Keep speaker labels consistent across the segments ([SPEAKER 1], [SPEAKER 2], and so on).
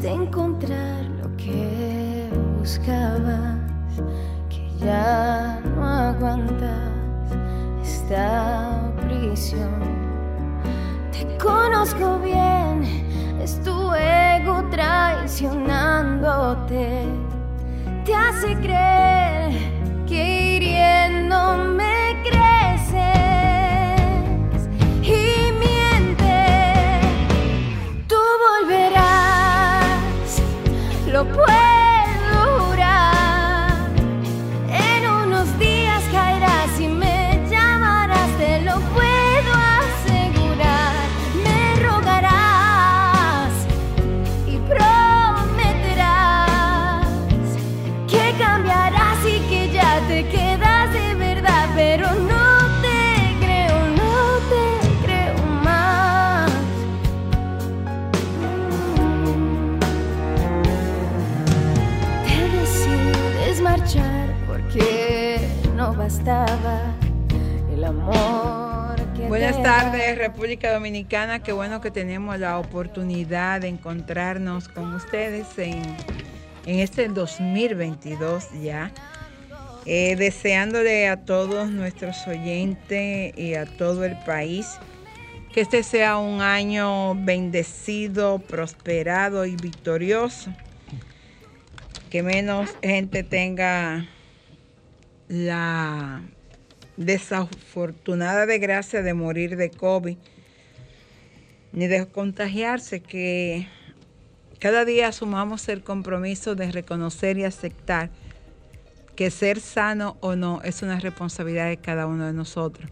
[SPEAKER 1] Intentaste encontrar lo que buscabas, que ya no aguantas esta prisión. Te conozco bien, es tu ego traicionándote. Te hace creer
[SPEAKER 2] Dominicana. Qué bueno que tenemos la oportunidad de encontrarnos con ustedes en, en este 2022 ya. Eh, deseándole a todos nuestros oyentes y a todo el país que este sea un año bendecido, prosperado y victorioso. Que menos gente tenga la desafortunada desgracia de morir de COVID, ni de contagiarse, que cada día asumamos el compromiso de reconocer y aceptar que ser sano o no es una responsabilidad de cada uno de nosotros.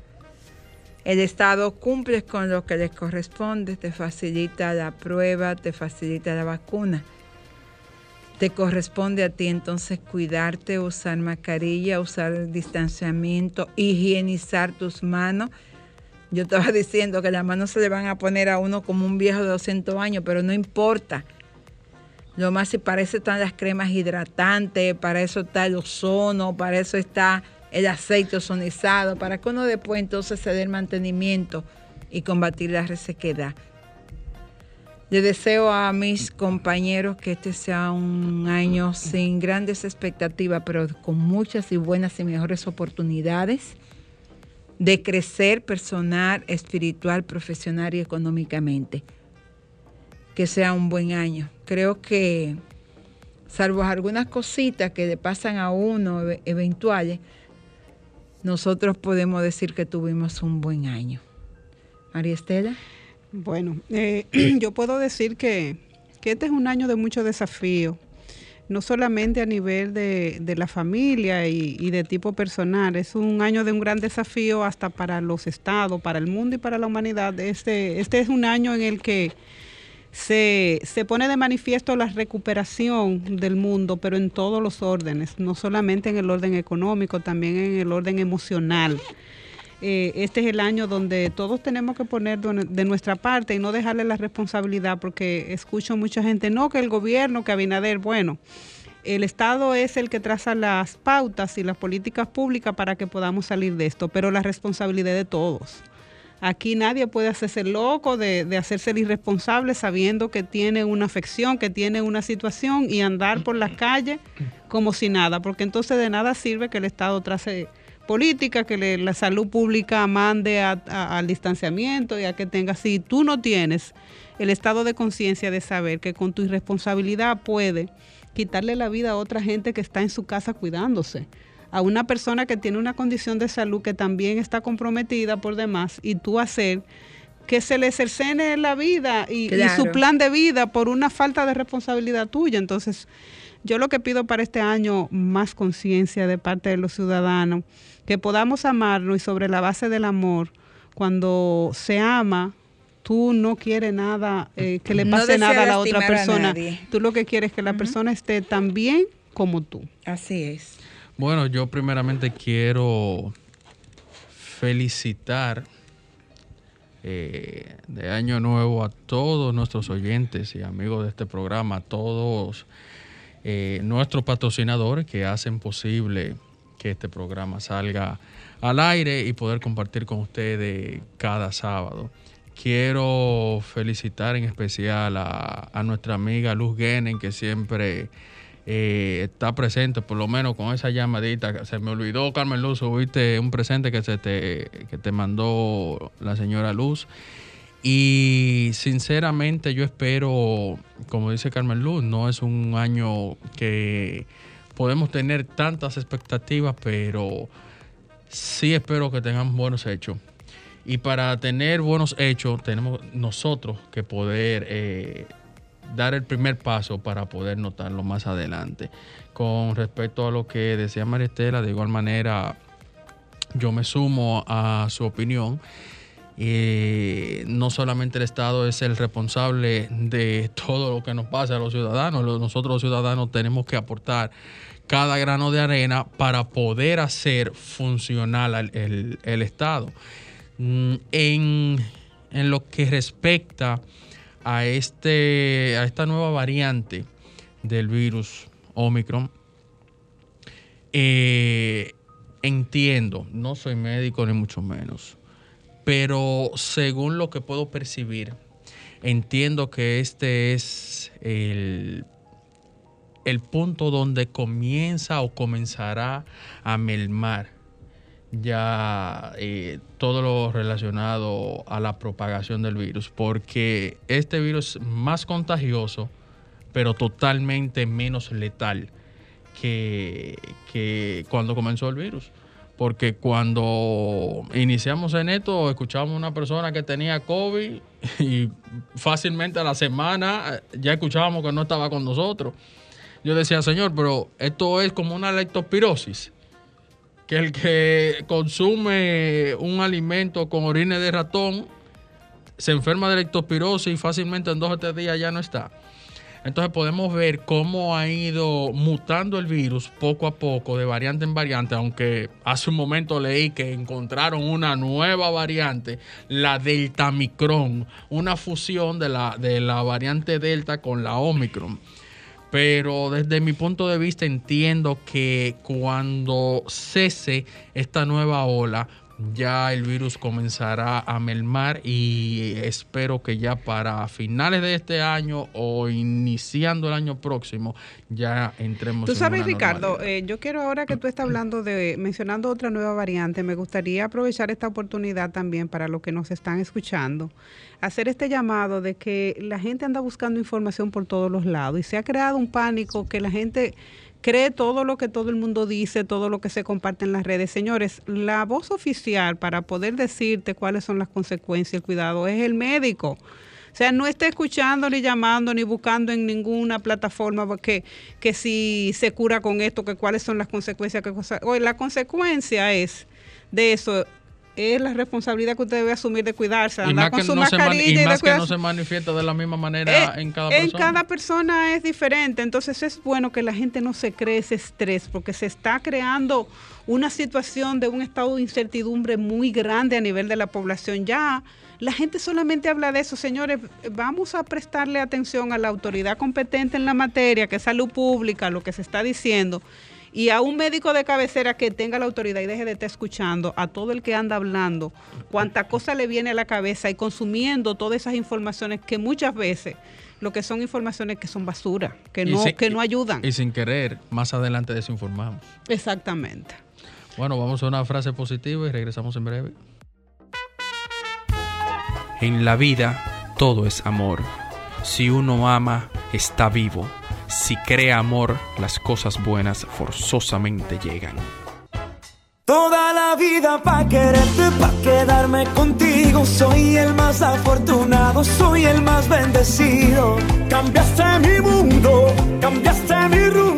[SPEAKER 2] El Estado cumple con lo que le corresponde, te facilita la prueba, te facilita la vacuna. Te corresponde a ti entonces cuidarte, usar mascarilla, usar distanciamiento, higienizar tus manos. Yo estaba diciendo que las manos se le van a poner a uno como un viejo de 200 años, pero no importa. Lo más si para eso están las cremas hidratantes, para eso está el ozono, para eso está el aceite ozonizado, para que uno después entonces se dé el mantenimiento y combatir la resequedad. Le deseo a mis compañeros que este sea un año sin grandes expectativas, pero con muchas y buenas y mejores oportunidades de crecer personal, espiritual, profesional y económicamente. Que sea un buen año. Creo que, salvo algunas cositas que le pasan a uno eventuales, nosotros podemos decir que tuvimos un buen año. María Estela.
[SPEAKER 3] Bueno, eh, yo puedo decir que, que este es un año de mucho desafío, no solamente a nivel de, de la familia y, y de tipo personal, es un año de un gran desafío hasta para los estados, para el mundo y para la humanidad. Este, este es un año en el que se, se pone de manifiesto la recuperación del mundo, pero en todos los órdenes, no solamente en el orden económico, también en el orden emocional. Eh, este es el año donde todos tenemos que poner de nuestra parte y no dejarle la responsabilidad, porque escucho mucha gente, no, que el gobierno, que Abinader, bueno, el Estado es el que traza las pautas y las políticas públicas para que podamos salir de esto, pero la responsabilidad de todos. Aquí nadie puede hacerse loco de, de hacerse el irresponsable sabiendo que tiene una afección, que tiene una situación y andar por la calle como si nada, porque entonces de nada sirve que el Estado trace políticas, que le- la salud pública mande a- a- al distanciamiento y a que tenga, si tú no tienes el estado de conciencia de saber que con tu irresponsabilidad puede quitarle la vida a otra gente que está en su casa cuidándose, a una persona que tiene una condición de salud que también está comprometida por demás y tú hacer que se le cercene la vida y, su plan de vida por una falta de responsabilidad tuya. Entonces, yo lo que pido para este año, más conciencia de parte de los ciudadanos, que podamos amarnos y sobre la base del amor, cuando se ama, tú no quieres nada, eh, que le
[SPEAKER 2] No
[SPEAKER 3] pase nada a la otra persona. Tú lo que quieres es que la persona esté tan bien como tú.
[SPEAKER 2] Así es.
[SPEAKER 4] Bueno, yo primeramente quiero felicitar eh, de año nuevo a todos nuestros oyentes y amigos de este programa, a todos eh, nuestros patrocinadores que hacen posible que este programa salga al aire y poder compartir con ustedes cada sábado. Quiero felicitar en especial a, nuestra amiga Luz Genen, que siempre eh, está presente, por lo menos con esa llamadita. Se me olvidó, Carmen Luz, subiste un presente que, se te, que te mandó la señora Luz. Y sinceramente yo espero, como dice Carmen Luz, no es un año que podemos tener tantas expectativas, pero sí espero que tengan buenos hechos. Y para tener buenos hechos, tenemos nosotros que poder eh, dar el primer paso para poder notarlo más adelante. Con respecto a lo que decía María Estela, de igual manera, yo me sumo a su opinión. Eh, no solamente el Estado es el responsable de todo lo que nos pasa a los ciudadanos, nosotros los ciudadanos tenemos que aportar cada grano de arena para poder hacer funcional al- el, el Estado. Mm, En, en lo que respecta a, este, a esta nueva variante del virus Omicron, eh, entiendo, no soy médico ni mucho menos, pero según lo que puedo percibir, entiendo que este es el, el punto donde comienza o comenzará a melmar ya eh, todo lo relacionado a la propagación del virus, porque este virus es más contagioso, pero totalmente menos letal que, que cuando comenzó el virus. Porque cuando iniciamos en esto, escuchábamos una persona que tenía COVID y fácilmente a la semana eh, ya escuchábamos que no estaba con nosotros. Yo decía, Señor, pero esto es como una leptospirosis que el que consume un alimento con orines de ratón se enferma de leptospirosis y fácilmente en dos o tres días ya no está. Entonces podemos ver cómo ha ido mutando el virus poco a poco, de variante en variante, aunque hace un momento leí que encontraron una nueva variante, la Delta Micron, una fusión de la, de la variante Delta con la Omicron. Pero desde mi punto de vista entiendo que cuando cese esta nueva ola, ya el virus comenzará a melmar y espero que ya para finales de este año o iniciando el año próximo ya entremos
[SPEAKER 3] Tú
[SPEAKER 4] en
[SPEAKER 3] sabes,
[SPEAKER 4] una
[SPEAKER 3] Ricardo, eh, yo quiero ahora que tú estás hablando de, mencionando otra nueva variante, me gustaría aprovechar esta oportunidad también para los que nos están escuchando, hacer este llamado de que la gente anda buscando información por todos los lados y se ha creado un pánico que la gente cree todo lo que todo el mundo dice, todo lo que se comparte en las redes. Señores, la voz oficial para poder decirte cuáles son las consecuencias, el cuidado, es el médico. O sea, no esté escuchando, ni llamando, ni buscando en ninguna plataforma porque, que si se cura con esto, que cuáles son las consecuencias. Que cosa. Oye, la consecuencia es de eso, es la responsabilidad que usted debe asumir de cuidarse,
[SPEAKER 4] y
[SPEAKER 3] andar con su
[SPEAKER 4] no, se, mani-
[SPEAKER 3] mascarilla
[SPEAKER 4] y
[SPEAKER 3] y de
[SPEAKER 4] más que no se manifiesta de la misma manera
[SPEAKER 3] Eh,
[SPEAKER 4] en cada
[SPEAKER 3] en
[SPEAKER 4] persona.
[SPEAKER 3] cada persona es diferente, entonces es bueno que la gente no se cree ese estrés porque se está creando una situación de un estado de incertidumbre muy grande a nivel de la población. Ya la gente solamente habla de eso, señores, vamos a prestarle atención a la autoridad competente en la materia, que es salud pública, lo que se está diciendo. Y a un médico de cabecera que tenga la autoridad y deje de estar escuchando a todo el que anda hablando, cuánta cosa le viene a la cabeza y consumiendo todas esas informaciones que muchas veces lo que son informaciones que son basura, que no,
[SPEAKER 4] sin-
[SPEAKER 3] que no ayudan.
[SPEAKER 4] Y sin querer, más adelante desinformamos.
[SPEAKER 3] Exactamente.
[SPEAKER 4] Bueno, vamos a una frase positiva y regresamos en breve.
[SPEAKER 5] En la vida todo es amor. Si uno ama, está vivo. Si crea amor, las cosas buenas forzosamente llegan.
[SPEAKER 6] Toda la vida pa' quererte, pa' quedarme contigo. Soy el más afortunado, soy el más bendecido. Cambiaste mi mundo, cambiaste mi rumbo.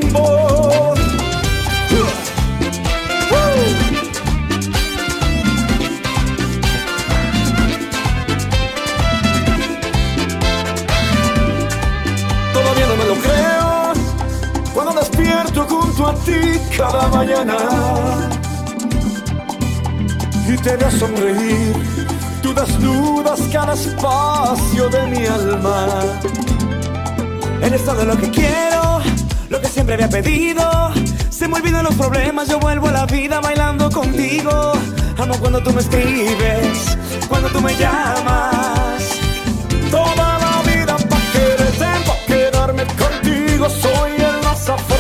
[SPEAKER 6] A ti cada mañana y te veo sonreír. Tú desnudas cada espacio de mi alma. Eres todo lo que quiero, lo que siempre había pedido. Se me olvidan los problemas, yo vuelvo a la vida bailando contigo. Amo cuando tú me escribes, cuando tú me llamas. Toda la vida pa' quererte, pa' quedarme contigo. Soy el más afortunado,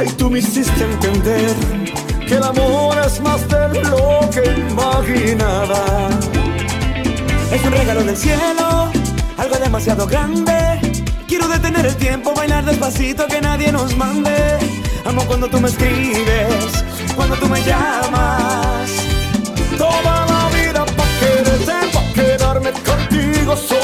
[SPEAKER 6] Ay, tú me hiciste entender que el amor es más de lo que. Es un regalo del cielo, algo demasiado grande. Quiero detener el tiempo, bailar despacito, que nadie nos mande. Amo cuando tú me escribes, cuando tú me llamas. Toda la vida pa' quererte, pa' quedarme contigo. Soy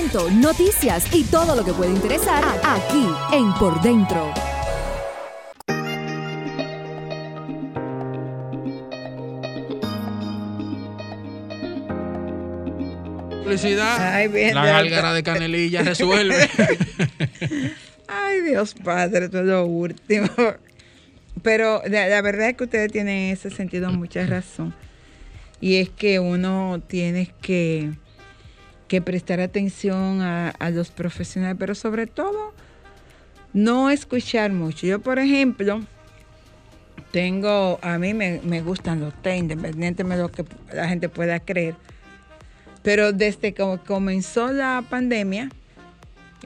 [SPEAKER 7] entretenimiento, noticias y todo lo que puede interesar aquí en Por Dentro.
[SPEAKER 4] Publicidad.
[SPEAKER 2] Ay, bien,
[SPEAKER 4] la gálgara de canelilla resuelve.
[SPEAKER 2] Ay, Dios Padre, todo lo último. Pero la, la verdad es que ustedes tienen en ese sentido mucha razón. Y es que uno tiene que, que prestar atención a, los profesionales, pero sobre todo no escuchar mucho. Yo, por ejemplo, tengo, a mí me, gustan los té, independientemente de lo que la gente pueda creer. Pero desde que comenzó la pandemia,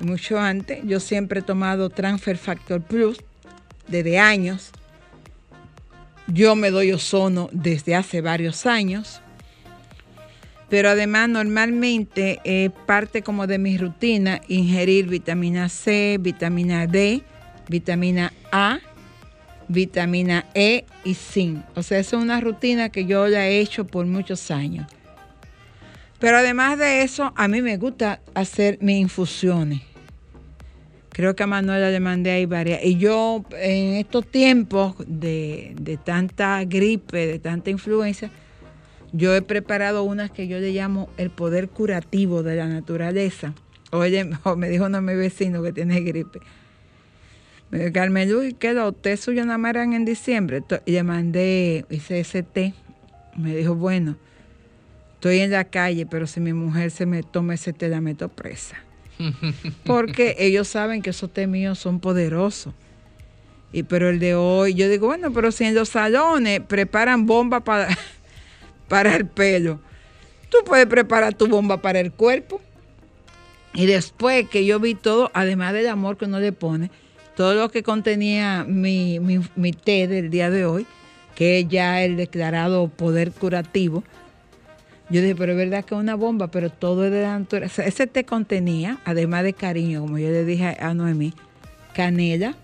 [SPEAKER 2] mucho antes, yo siempre he tomado Transfer Factor Plus desde años. Yo me doy ozono desde hace varios años. Pero además normalmente es parte como de mi rutina ingerir vitamina C, vitamina D, vitamina A, vitamina E y zinc. O sea, es una rutina que yo la he hecho por muchos años. Pero además de eso, a mí me gusta hacer mis infusiones. Creo que a Manuela le mandé ahí varias. Y yo en estos tiempos de, de tanta gripe, de tanta influencia, yo he preparado unas que yo le llamo el poder curativo de la naturaleza. Oye, me dijo uno de mis vecinos que tiene gripe. Me dijo, Carmen Luis, ¿qué los té suyo eran en diciembre? Y le mandé, hice ese té. Me dijo, bueno, estoy en la calle, pero si mi mujer se me toma ese té, la meto presa. Porque ellos saben que esos té míos son poderosos. Y pero el de hoy, yo digo, bueno, pero si en los salones preparan bomba para, para el pelo, tú puedes preparar tu bomba para el cuerpo. Y después que yo vi todo, además del amor que uno le pone, todo lo que contenía mi, mi, mi té del día de hoy, que es ya el declarado poder curativo, yo dije, pero es verdad que es una bomba, pero todo es de la naturaleza. Ese té contenía, además de cariño, como yo le dije a Noemí, canela,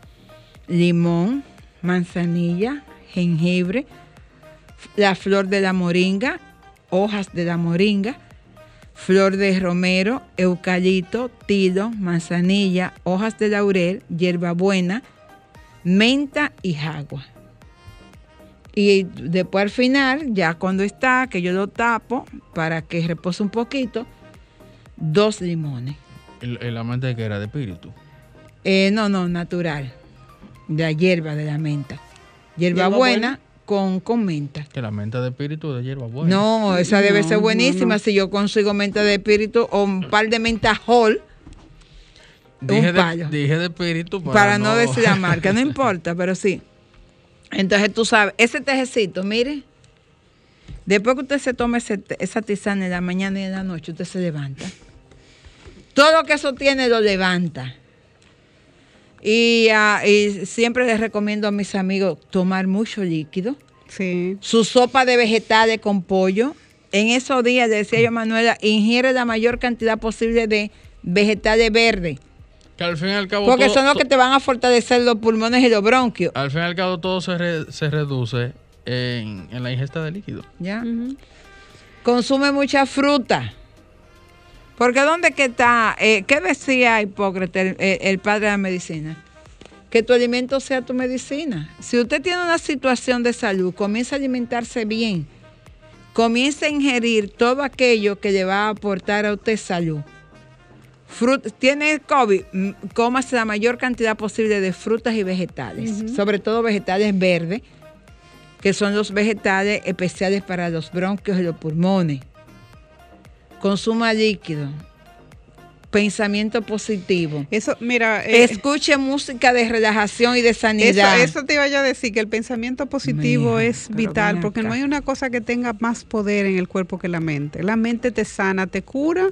[SPEAKER 2] limón, manzanilla, jengibre, la flor de la moringa, hojas de la moringa, flor de romero, eucalipto, tilo, manzanilla, hojas de laurel, hierbabuena, menta y jagua. Y después al final, ya cuando está, que yo lo tapo para que repose un poquito, dos limones.
[SPEAKER 4] El, el amante que era de espíritu.
[SPEAKER 2] Eh, no, no, natural. De la hierba, de la menta. Hierba
[SPEAKER 3] ¿Hierba
[SPEAKER 2] buena
[SPEAKER 3] buena?
[SPEAKER 2] Con, con menta.
[SPEAKER 4] Que la menta de espíritu de hierba buena.
[SPEAKER 2] No, esa debe
[SPEAKER 3] No,
[SPEAKER 2] ser buenísima
[SPEAKER 3] no.
[SPEAKER 2] si yo consigo menta de espíritu o un par de menta whole
[SPEAKER 4] dije,
[SPEAKER 2] un
[SPEAKER 4] de, dije de espíritu para,
[SPEAKER 2] para no decir la marca, no importa, pero sí. Entonces tú sabes, ese tejecito, mire, después que usted se tome ese esa tisana en la mañana y en la noche, usted se levanta. Todo lo que eso tiene lo levanta. Y, ah, y siempre les recomiendo a mis amigos tomar mucho líquido.
[SPEAKER 3] Sí.
[SPEAKER 2] Su sopa de vegetales con pollo. En esos días, decía yo a Manuela, ingiere la mayor cantidad posible de vegetales verdes.
[SPEAKER 4] Que al fin y al cabo.
[SPEAKER 2] Porque
[SPEAKER 4] todo-
[SPEAKER 2] son los que te van a fortalecer los pulmones y los bronquios.
[SPEAKER 4] Al fin y al cabo todo se, re- se reduce en, en la ingesta de líquido.
[SPEAKER 2] ¿Ya? Consume mucha fruta. Porque ¿dónde que está? eh, ¿Qué decía Hipócrates, el, padre de la medicina? Que tu alimento sea tu medicina. Si usted tiene una situación de salud, comienza a alimentarse bien. Comienza a ingerir todo aquello que le va a aportar a usted salud. Frut- tiene COVID, mm, cómase la mayor cantidad posible de frutas y vegetales, sobre todo vegetales verdes, que son los vegetales especiales para los bronquios y los pulmones. Consuma líquido. Pensamiento positivo.
[SPEAKER 3] Eso, mira, eh,
[SPEAKER 2] Escuche música de relajación y de sanidad.
[SPEAKER 3] eso te iba yo a decir, que el pensamiento positivo es vital, porque no hay una cosa que tenga más poder en el cuerpo que la mente. La mente te sana, te cura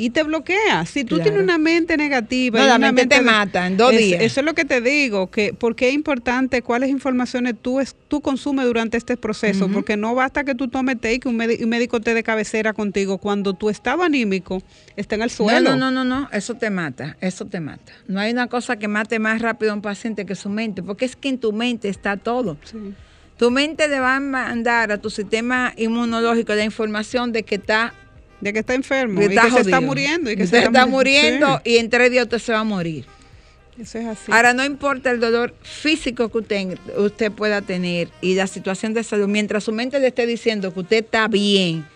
[SPEAKER 3] y te bloquea. Si tú
[SPEAKER 2] Claro.
[SPEAKER 3] tienes una mente negativa,
[SPEAKER 2] No,
[SPEAKER 3] y
[SPEAKER 2] la
[SPEAKER 3] una
[SPEAKER 2] mente te
[SPEAKER 3] de-
[SPEAKER 2] mata en dos
[SPEAKER 3] Es-
[SPEAKER 2] días.
[SPEAKER 3] Eso es lo que te digo, que porque es importante cuáles informaciones tú, es, tú consumes durante este proceso, porque no basta que tú tomes té y que un médico te de cabecera contigo cuando tu estado anímico está en el suelo.
[SPEAKER 2] No, no, no, no, no, eso te mata, eso te mata. No hay una cosa que mate más rápido a un paciente que su mente, porque es que en tu mente está todo.
[SPEAKER 3] Sí.
[SPEAKER 2] Tu mente le va a mandar a tu sistema inmunológico la información de que está,
[SPEAKER 3] De que está enfermo y que
[SPEAKER 2] está
[SPEAKER 3] se está muriendo. Y que
[SPEAKER 2] Usted
[SPEAKER 3] se
[SPEAKER 2] está
[SPEAKER 3] muri-
[SPEAKER 2] muriendo
[SPEAKER 3] Sí,
[SPEAKER 2] y en tres días usted se va a morir.
[SPEAKER 3] Eso es así.
[SPEAKER 2] Ahora, no importa el dolor físico que usted, usted pueda tener y la situación de salud, mientras su mente le esté diciendo que usted está bien,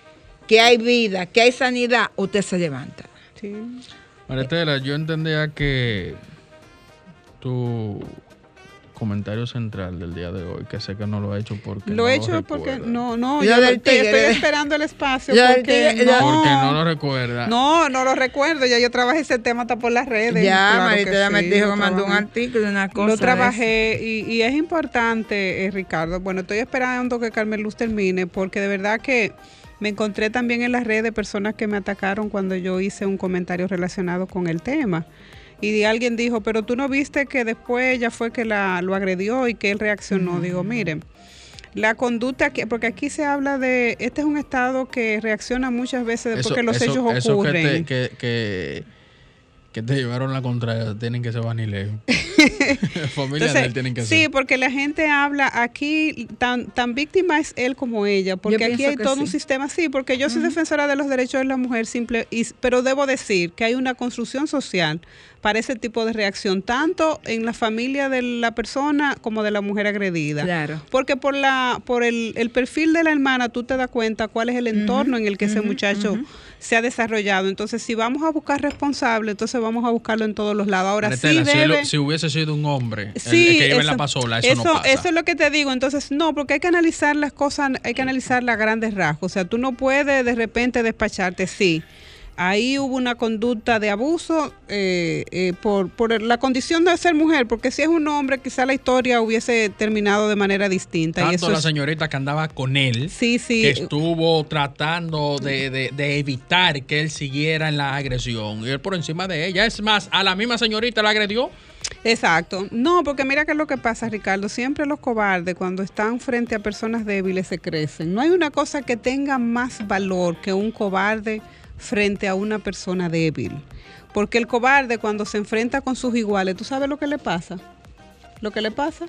[SPEAKER 2] que hay vida, que hay sanidad, usted se levanta.
[SPEAKER 3] Sí.
[SPEAKER 4] Maretela, yo entendía que tu comentario central del día de hoy, que sé que no lo he hecho porque
[SPEAKER 3] Lo
[SPEAKER 4] no
[SPEAKER 3] he hecho porque no, no,
[SPEAKER 2] Lo
[SPEAKER 3] yo
[SPEAKER 2] del
[SPEAKER 3] estoy,
[SPEAKER 2] tigre.
[SPEAKER 3] estoy esperando el espacio porque
[SPEAKER 2] tigre,
[SPEAKER 3] no,
[SPEAKER 4] Porque no lo recuerda.
[SPEAKER 3] no, no lo recuerdo, ya yo trabajé ese tema hasta por las redes.
[SPEAKER 2] ya,
[SPEAKER 3] claro
[SPEAKER 2] Marita ya me dijo que mandó un artículo, una cosa.
[SPEAKER 3] Lo trabajé y, y es importante, eh, Ricardo. Bueno, estoy esperando que Carmen Luz termine porque de verdad que me encontré también en las redes personas que me atacaron cuando yo hice un comentario relacionado con el tema. Y alguien dijo, pero tú no viste que después ella fue que la, lo agredió y que él reaccionó. Digo, miren, la conducta, que, porque aquí se habla de, este es un estado que reacciona muchas veces después
[SPEAKER 4] Eso-
[SPEAKER 3] que los
[SPEAKER 4] eso-
[SPEAKER 3] hechos
[SPEAKER 4] eso
[SPEAKER 3] ocurren.
[SPEAKER 4] que, te, que, que, que te llevaron la contraria, tienen que ser vanilejo. Familia de él tienen que
[SPEAKER 3] sí,
[SPEAKER 4] ser.
[SPEAKER 3] porque la gente habla aquí, tan, tan víctima es él como ella, porque
[SPEAKER 2] Yo
[SPEAKER 3] aquí hay todo un
[SPEAKER 2] sí.
[SPEAKER 3] sistema, sí, porque yo soy defensora de los derechos de la mujer, simple, y, pero debo decir que hay una construcción social para ese tipo de reacción, tanto en la familia de la persona como de la mujer agredida.
[SPEAKER 2] Claro.
[SPEAKER 3] Porque por la por el, el perfil de la hermana tú te das cuenta cuál es el entorno en el que ese muchacho se ha desarrollado. Entonces, si vamos a buscar responsable, entonces vamos a buscarlo en todos los lados. Ahora sí
[SPEAKER 4] si, hubiese sido un hombre,
[SPEAKER 3] Sí,
[SPEAKER 4] el que en la pasola, eso, no pasa.
[SPEAKER 3] eso es lo que te digo. Entonces, no, porque hay que analizar las cosas, hay que analizarlas a grandes rasgos. O sea, tú no puedes de repente despacharte, sí. Ahí hubo una conducta de abuso eh, eh, por, por la condición de ser mujer, porque si es un hombre, quizá la historia hubiese terminado de manera distinta. y
[SPEAKER 4] Tanto
[SPEAKER 3] eso
[SPEAKER 4] la
[SPEAKER 3] es-
[SPEAKER 4] señorita que andaba con él,
[SPEAKER 3] Sí, sí.
[SPEAKER 4] que estuvo tratando de, de- de evitar que él siguiera en la agresión. Y él por encima de ella. Es más, a la misma señorita la agredió.
[SPEAKER 3] Exacto. No, porque mira qué es lo que pasa, Ricardo. Siempre los cobardes, cuando están frente a personas débiles, se crecen. No hay una cosa que tenga más valor que un cobarde frente a una persona débil. Porque el cobarde, cuando se enfrenta con sus iguales, ¿tú sabes lo que le pasa? Lo que le pasa,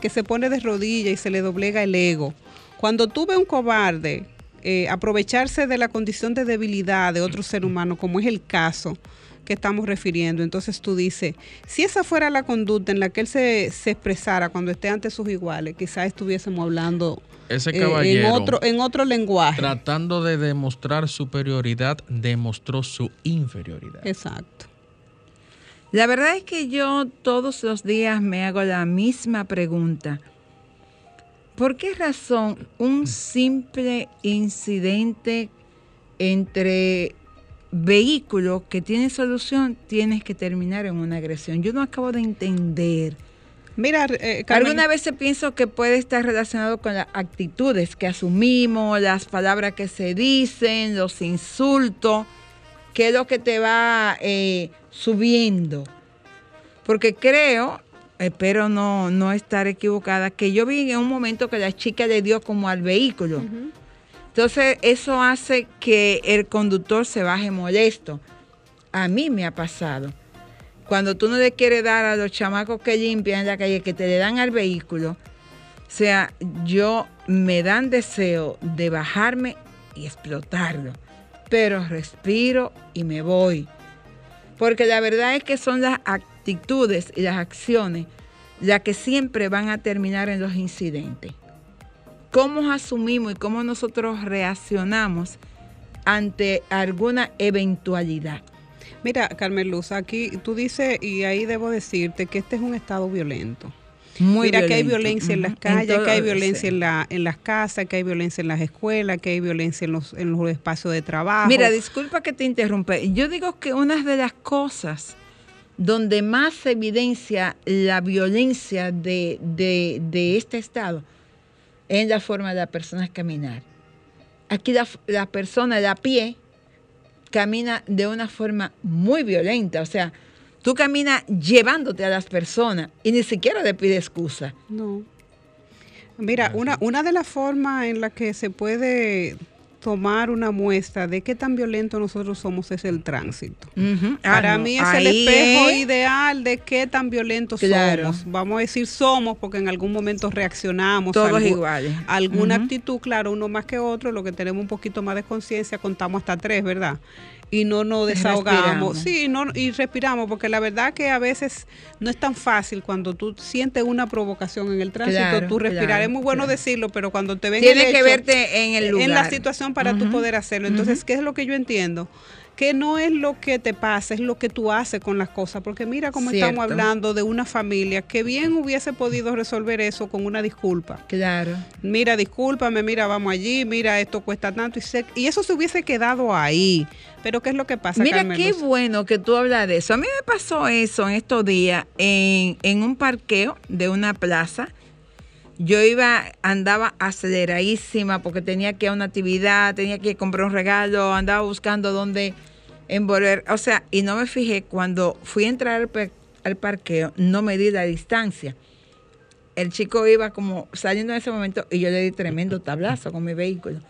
[SPEAKER 3] que se pone de rodillas y se le doblega el ego. Cuando tú ves un cobarde eh, aprovecharse de la condición de debilidad de otro ser humano, como es el caso que estamos refiriendo, entonces tú dices, si esa fuera la conducta en la que él se, se expresara cuando esté ante sus iguales, quizás estuviésemos hablando
[SPEAKER 4] Ese
[SPEAKER 3] eh, en,
[SPEAKER 4] caballero,
[SPEAKER 3] otro, en otro lenguaje.
[SPEAKER 4] tratando de demostrar superioridad, demostró su inferioridad.
[SPEAKER 3] Exacto.
[SPEAKER 2] La verdad es que yo todos los días me hago la misma pregunta. ¿Por qué razón un simple incidente entre vehículos que tiene solución tienes que terminar en una agresión? Yo no acabo de entender.
[SPEAKER 3] Mira, eh, Carmen,
[SPEAKER 2] Algunas veces pienso que puede estar relacionado con las actitudes que asumimos, las palabras que se dicen, los insultos, que es lo que te va eh, subiendo. Porque creo, espero no, no estar equivocada, que yo vi en un momento que la chica le dio como al vehículo. Entonces eso hace que el conductor se baje molesto. A mí me ha pasado. Cuando tú no le quieres dar a los chamacos que limpian la calle, que te le dan al vehículo, o sea, yo me dan deseo de bajarme y explotarlo. Pero respiro y me voy. Porque la verdad es que son las actitudes y las acciones las que siempre van a terminar en los incidentes. ¿Cómo asumimos y cómo nosotros reaccionamos ante alguna eventualidad?
[SPEAKER 3] Mira, Carmen Luz, aquí tú dices, y ahí debo decirte que este es un estado violento.
[SPEAKER 2] Muy
[SPEAKER 3] Mira que hay violencia en las calles, que hay violencia
[SPEAKER 2] sí.
[SPEAKER 3] en, la, en las casas, que hay violencia en las escuelas, que hay violencia en los, en los espacios de trabajo.
[SPEAKER 2] Mira, disculpa que te interrumpa. Yo digo que una de las cosas donde más se evidencia la violencia de, de- de este estado es la forma de las personas caminar. Aquí la, la persona de a pie camina de una forma muy violenta. O sea, tú caminas llevándote a las personas y ni siquiera le pide excusa.
[SPEAKER 3] No. Mira, una, una de las formas en las que se puede tomar una muestra de qué tan violento nosotros somos es el tránsito.
[SPEAKER 2] Ujú. Ah,
[SPEAKER 3] Para
[SPEAKER 2] no,
[SPEAKER 3] mí es el espejo
[SPEAKER 2] es-
[SPEAKER 3] ideal de qué tan violentos
[SPEAKER 2] Claro.
[SPEAKER 3] somos. Vamos a decir somos porque en algún momento reaccionamos.
[SPEAKER 2] Todos
[SPEAKER 3] algún-
[SPEAKER 2] iguales.
[SPEAKER 3] Alguna actitud, claro, uno más que otro, lo que tenemos un poquito más de conciencia, contamos hasta tres, ¿verdad? Y no nos desahogamos.
[SPEAKER 2] Respiramos.
[SPEAKER 3] Sí, no, y respiramos, porque la verdad que a veces no es tan fácil cuando tú sientes una provocación en el tránsito,
[SPEAKER 2] Claro,
[SPEAKER 3] tú respirar.
[SPEAKER 2] claro,
[SPEAKER 3] es muy bueno
[SPEAKER 2] claro.
[SPEAKER 3] decirlo, pero cuando te ven
[SPEAKER 2] Tienes
[SPEAKER 3] el
[SPEAKER 2] que
[SPEAKER 3] hecho,
[SPEAKER 2] verte en el
[SPEAKER 3] en la
[SPEAKER 2] lugar.
[SPEAKER 3] situación para tú
[SPEAKER 2] Ujú.
[SPEAKER 3] poder hacerlo. Entonces, ¿qué es lo que yo entiendo? Que no es lo que te pasa, es lo que tú haces con las cosas. Porque mira cómo estamos hablando de una familia que bien hubiese podido resolver eso con una disculpa.
[SPEAKER 2] Claro.
[SPEAKER 3] Mira, discúlpame, mira, vamos allí, mira, esto cuesta tanto. Y, se- y eso se hubiese quedado ahí. Pero ¿qué es lo que pasa,
[SPEAKER 2] Mira
[SPEAKER 3] Carmen
[SPEAKER 2] qué
[SPEAKER 3] Luz?
[SPEAKER 2] bueno que tú hablas de eso. A mí me pasó eso en estos días en, en un parqueo de una plaza. Yo iba, andaba aceleradísima porque tenía que ir a una actividad, tenía que comprar un regalo, andaba buscando dónde envolver. O sea, y no me fijé cuando fui a entrar al, par- al parqueo, no me di la distancia. El chico iba como saliendo en ese momento y yo le di tremendo tablazo con mi vehículo.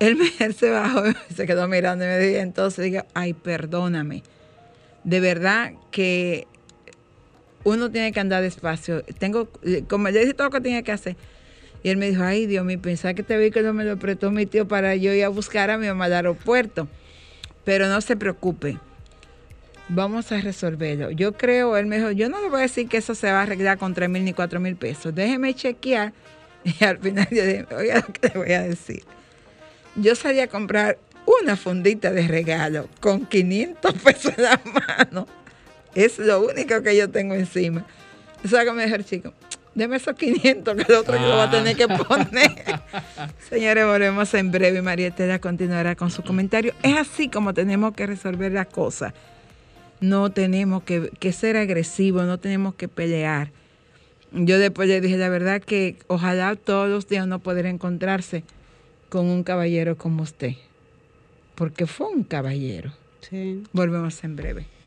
[SPEAKER 2] Él, me, se bajó se quedó mirando y me dijo, entonces digo, ay, perdóname. De verdad que uno tiene que andar despacio. Tengo, eh, como le dije todo lo que tenía que hacer. Y él me dijo, ay Dios mío, pensaba que este vehículo me lo prestó mi tío para yo ir a buscar a mi mamá al aeropuerto. Pero no se preocupe, vamos a resolverlo. Yo creo, él me dijo, yo no le voy a decir que eso se va a arreglar con 3 mil ni 4 mil pesos. Déjeme chequear. Y al final yo dije, oiga lo que le voy a decir. Yo salí a comprar una fundita de regalo con 500 pesos en la mano. Es lo único que yo tengo encima. Es lo que me dijo el chico. Deme esos 500 que el otro yo lo voy a tener que poner. Señores, volvemos en breve. María Estela continuará con su comentario. Es así como tenemos que resolver las cosas. No tenemos que, que ser agresivos, no tenemos que pelear. Yo después le dije, la verdad que ojalá todos los días no poder encontrarse con un caballero como usted. Porque fue un caballero.
[SPEAKER 3] Sí.
[SPEAKER 2] Volvemos en breve.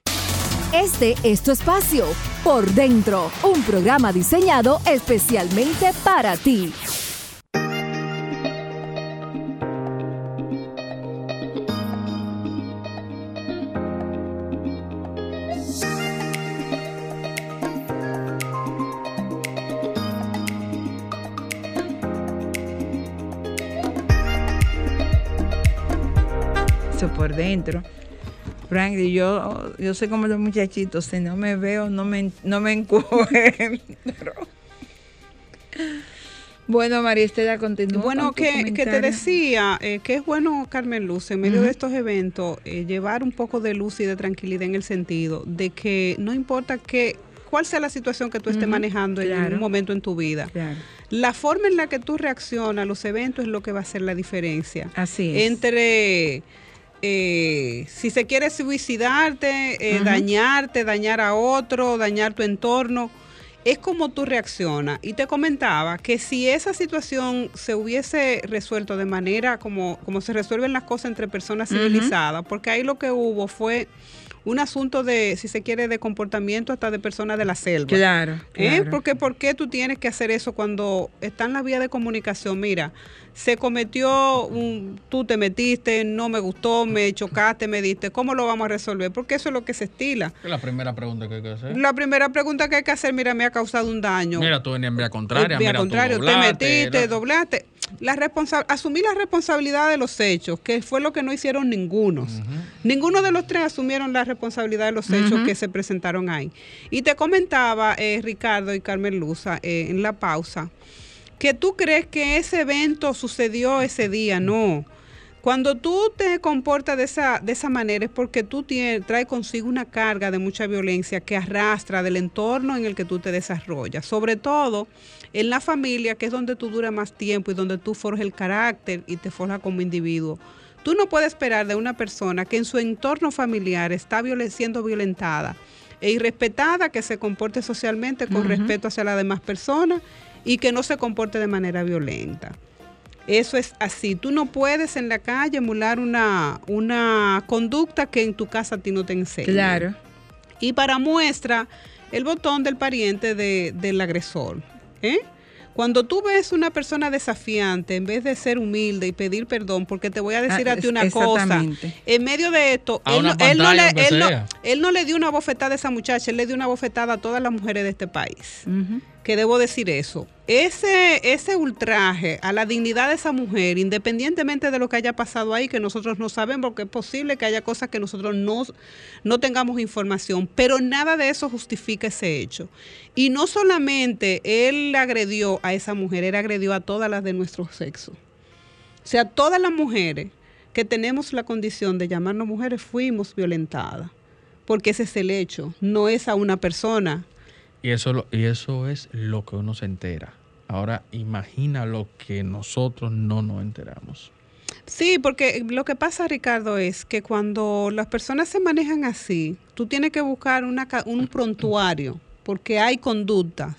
[SPEAKER 7] Este es tu espacio, Por Dentro, un programa diseñado especialmente para ti.
[SPEAKER 2] Por dentro. Franklin, yo, yo soy como los muchachitos, si no me veo, no me, no me encuentro. Bueno, María Estela, continúa.
[SPEAKER 3] Bueno, que, que te decía eh, que es bueno, Carmen Luz, en medio de estos eventos, eh, llevar un poco de luz y de tranquilidad en el sentido de que no importa que, cuál sea la situación que tú estés manejando en un momento en tu vida.
[SPEAKER 2] Claro,
[SPEAKER 3] La forma en la que tú reaccionas a los eventos es lo que va a hacer la diferencia.
[SPEAKER 2] así es.
[SPEAKER 3] Entre eh, si se quiere suicidarte, eh, dañarte, dañar a otro, dañar tu entorno, es como tú reaccionas. Y te comentaba que si esa situación se hubiese resuelto de manera como, como se resuelven las cosas entre personas civilizadas, porque ahí lo que hubo fue un asunto de, si se quiere, de comportamiento hasta de personas de la selva.
[SPEAKER 2] Claro,
[SPEAKER 3] ¿Eh?
[SPEAKER 2] claro.
[SPEAKER 3] Porque ¿por qué tú tienes que hacer eso cuando está en la vía de comunicación? Mira, se cometió, un, tú te metiste, no me gustó, me chocaste, me diste, ¿cómo lo vamos a resolver? Porque eso es lo que se estila.
[SPEAKER 4] Es la primera pregunta que hay que hacer.
[SPEAKER 3] La primera pregunta que hay que hacer, mira, me ha causado un daño.
[SPEAKER 4] Mira, tú venías en vía contraria,
[SPEAKER 3] Eh, vía
[SPEAKER 4] mira, tú
[SPEAKER 3] contrario, te metiste,
[SPEAKER 4] la-
[SPEAKER 3] doblaste. La responsa- asumir la responsabilidad de los hechos, que fue lo que no hicieron ninguno. Ninguno de los tres asumieron la responsabilidad de los hechos que se presentaron ahí. Y te comentaba, eh, Ricardo y Carmen Luza, eh, en la pausa, que tú crees que ese evento sucedió ese día. No. Cuando tú te comportas de esa, de esa manera es porque tú tienes, traes consigo una carga de mucha violencia que arrastra del entorno en el que tú te desarrollas. Sobre todo en la familia, que es donde tú duras más tiempo y donde tú forjas el carácter y te forjas como individuo. Tú no puedes esperar de una persona que en su entorno familiar está siendo violentada e irrespetada, que se comporte socialmente con respeto hacia las demás personas y que no se comporte de manera violenta. Eso es así. Tú no puedes en la calle emular una, una conducta que en tu casa a ti no te enseñan.
[SPEAKER 2] Claro.
[SPEAKER 3] Y para muestra, el botón del pariente de- del agresor. ¿eh? Cuando tú ves una persona desafiante, en vez de ser humilde y pedir perdón, porque te voy a decir
[SPEAKER 2] Ah,
[SPEAKER 3] a ti una cosa, en medio de esto, él, no, él no
[SPEAKER 4] pantalla,
[SPEAKER 3] le, él no- él no le dio una bofetada a esa muchacha, él le dio una bofetada a todas las mujeres de este país. Que debo decir eso. Ese, ese ultraje a la dignidad de esa mujer, independientemente de lo que haya pasado ahí, que nosotros no sabemos, porque es posible que haya cosas que nosotros no, no tengamos información, pero nada de eso justifica ese hecho. Y no solamente él agredió a esa mujer, él agredió a todas las de nuestro sexo. O sea, todas las mujeres que tenemos la condición de llamarnos mujeres fuimos violentadas, porque ese es el hecho, no es a una persona.
[SPEAKER 4] Y eso, y eso es lo que uno se entera. Ahora imagina lo que nosotros no nos enteramos.
[SPEAKER 3] Sí, porque lo que pasa, Ricardo, es que cuando las personas se manejan así, tú tienes que buscar una, un prontuario, porque hay conductas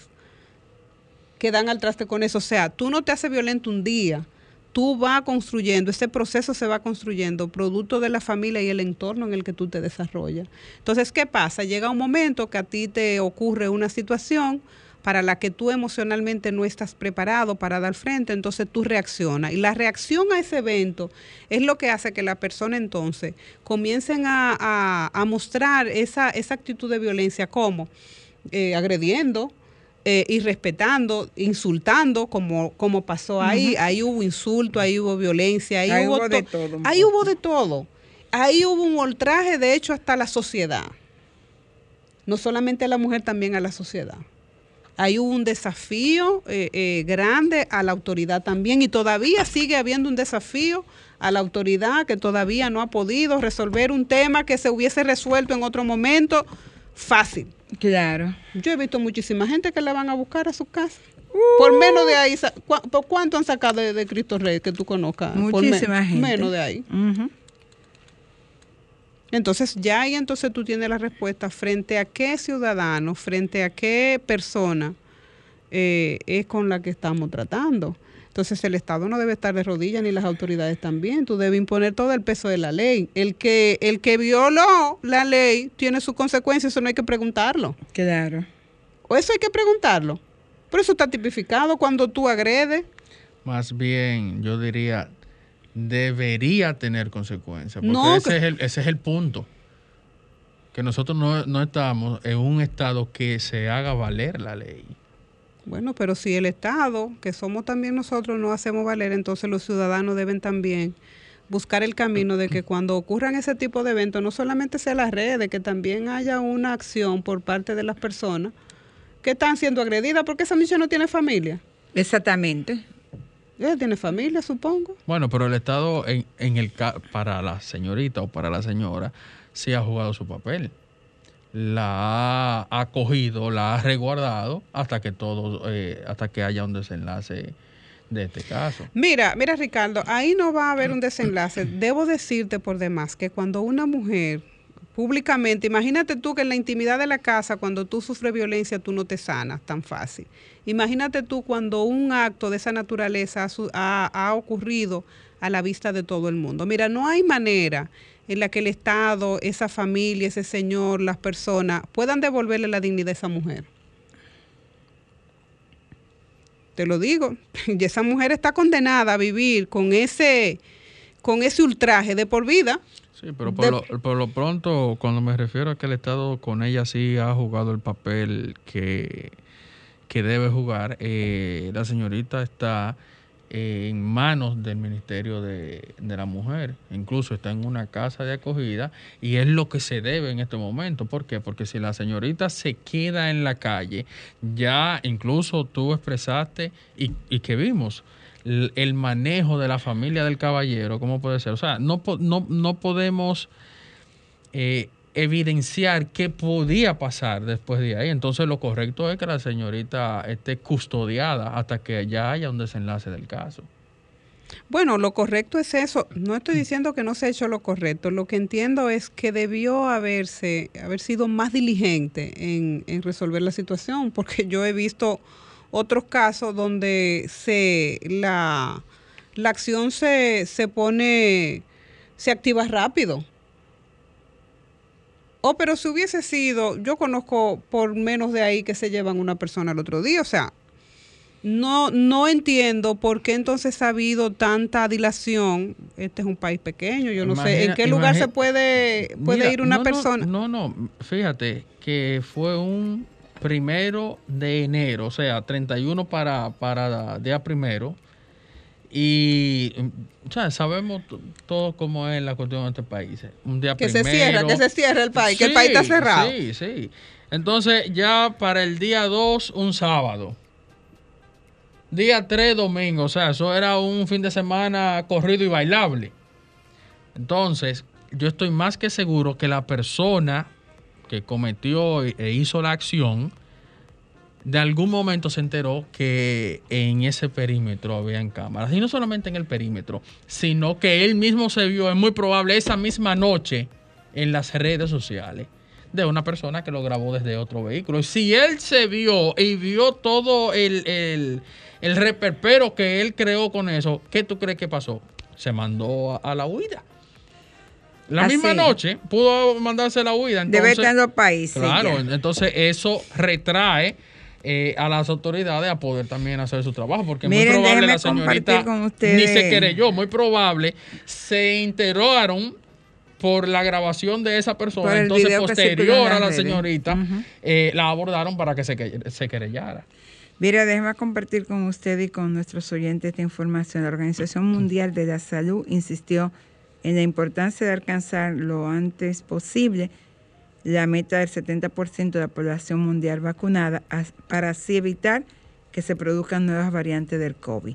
[SPEAKER 3] que dan al traste con eso. O sea, tú no te haces violento un día, tú vas construyendo, ese proceso se va construyendo producto de la familia y el entorno en el que tú te desarrollas. Entonces, ¿qué pasa? Llega un momento que a ti te ocurre una situación para la que tú emocionalmente no estás preparado para dar frente, entonces tú reaccionas. Y la reacción a ese evento es lo que hace que la persona entonces comiencen a, a- a mostrar esa, esa actitud de violencia. ¿Cómo? eh, agrediendo, eh, irrespetando, insultando, como, como pasó ahí. Ahí hubo insulto, ahí hubo violencia, ahí,
[SPEAKER 2] Ahí
[SPEAKER 3] hubo,
[SPEAKER 2] hubo de
[SPEAKER 3] to-
[SPEAKER 2] todo
[SPEAKER 3] Ahí hubo de todo. Ahí hubo un ultraje, de hecho, hasta la sociedad. No solamente a la mujer, también a la sociedad. Ahí hubo un desafío eh, eh, grande a la autoridad también y todavía sigue habiendo un desafío a la autoridad que todavía no ha podido resolver un tema que se hubiese resuelto en otro momento fácil.
[SPEAKER 2] Claro.
[SPEAKER 3] Yo he visto muchísima gente que la van a buscar a su casa. Por menos de ahí, sa- ¿cu- ¿por cuánto han sacado de, de Cristo Rey que tú conozcas? Por me-
[SPEAKER 2] Muchísima gente.
[SPEAKER 3] Menos de ahí. Entonces ya ahí entonces tú tienes la respuesta frente a qué ciudadano, frente a qué persona eh, es con la que estamos tratando. Entonces el Estado no debe estar de rodillas ni las autoridades también. Tú debes imponer todo el peso de la ley. El que el que violó la ley tiene sus consecuencias, eso no hay que preguntarlo.
[SPEAKER 2] Claro.
[SPEAKER 3] O eso hay que preguntarlo. Pero eso está tipificado cuando tú agredes.
[SPEAKER 4] Más bien, yo diría, debería tener consecuencias. Porque
[SPEAKER 3] No,
[SPEAKER 4] ese,
[SPEAKER 3] que-
[SPEAKER 4] es el, ese es el punto. Que nosotros no, no estamos en un estado que se haga valer la ley.
[SPEAKER 3] Bueno, pero si el Estado, que somos también nosotros, no hacemos valer, entonces los ciudadanos deben también buscar el camino de que cuando ocurran ese tipo de eventos, no solamente sea las redes, que también haya una acción por parte de las personas que están siendo agredidas, porque esa muchacha no tiene familia.
[SPEAKER 2] Exactamente.
[SPEAKER 3] Ella tiene familia, supongo.
[SPEAKER 4] Bueno, pero el Estado, en, en el ca- para la señorita o para la señora, sí ha jugado su papel. La ha acogido, la ha resguardado hasta que todo, eh, hasta que haya un desenlace de este caso.
[SPEAKER 3] Mira, mira Ricardo, ahí no va a haber un desenlace. Debo decirte por demás que cuando una mujer públicamente, imagínate tú que en la intimidad de la casa, cuando tú sufres violencia, tú no te sanas tan fácil. Imagínate tú cuando un acto de esa naturaleza ha, ha ocurrido a la vista de todo el mundo. Mira, no hay manera en la que el Estado, esa familia, ese señor, las personas puedan devolverle la dignidad a esa mujer. Te lo digo, y esa mujer está condenada a vivir con ese, con ese ultraje de por vida.
[SPEAKER 4] Sí, pero por,
[SPEAKER 3] De-
[SPEAKER 4] lo, por lo pronto, cuando me refiero a que el Estado con ella sí ha jugado el papel que, que debe jugar, eh, la señorita está en manos del Ministerio de, de la Mujer, incluso está en una casa de acogida y es lo que se debe en este momento. ¿Por qué? Porque si la señorita se queda en la calle, ya incluso tú expresaste y, y que vimos el, manejo de la familia del caballero, ¿cómo puede ser? O sea, no, no, no podemos eh, evidenciar qué podía pasar después de ahí. Entonces lo correcto es que la señorita esté custodiada hasta que ya haya un desenlace del caso.
[SPEAKER 3] Bueno, lo correcto es eso. No estoy diciendo que no se ha hecho lo correcto. Lo que entiendo es que debió haberse, haber sido más diligente en, en resolver la situación, porque yo he visto otros casos donde se la, la acción se, se pone, se activa rápido. Oh, pero si hubiese sido, yo conozco por menos de ahí que se llevan una persona al otro día, o sea, no, no entiendo por qué entonces ha habido tanta dilación. Este es un país pequeño, yo no sé en qué lugar se puede, puede
[SPEAKER 4] Mira,
[SPEAKER 3] ir una
[SPEAKER 4] no, no,
[SPEAKER 3] persona.
[SPEAKER 4] No, no, fíjate que fue un primero de enero, o sea, 31 para, para día primero. Y mm, o sea, sabemos todo cómo es la cuestión de este país. Un día
[SPEAKER 3] que se cierra, que se cierra el país, que el país está cerrado.
[SPEAKER 4] Sí, sí. Entonces, ya para el día 2, un sábado. Día 3, domingo. O sea, eso era un fin de semana corrido y bailable. Entonces, yo estoy más que seguro que la persona que cometió e hizo la acción, de algún momento se enteró que en ese perímetro habían cámaras. Y no solamente en el perímetro, sino que él mismo se vio, es muy probable, esa misma noche en las redes sociales de una persona que lo grabó desde otro vehículo. Y si él se vio y vio todo el, el, el reperpero que él creó con eso, ¿qué tú crees que pasó? Se mandó a, a la huida. La
[SPEAKER 2] Así.
[SPEAKER 4] misma noche pudo mandarse a la huida.
[SPEAKER 2] Debe
[SPEAKER 4] entonces-
[SPEAKER 2] estar en los países.
[SPEAKER 4] Claro,
[SPEAKER 2] ya.
[SPEAKER 4] entonces eso retrae eh, a las autoridades a poder también hacer su trabajo, porque
[SPEAKER 2] Miren,
[SPEAKER 4] muy probable la señorita ni se querelló, muy probable se enteraron por la grabación de esa persona, entonces posterior a la señorita, eh, la abordaron para que se, que- se querellara.
[SPEAKER 2] Mira, déjeme compartir con usted y con nuestros oyentes esta información. La Organización Mundial de la Salud insistió en la importancia de alcanzar lo antes posible la meta del 70% de la población mundial vacunada para así evitar que se produzcan nuevas variantes del COVID.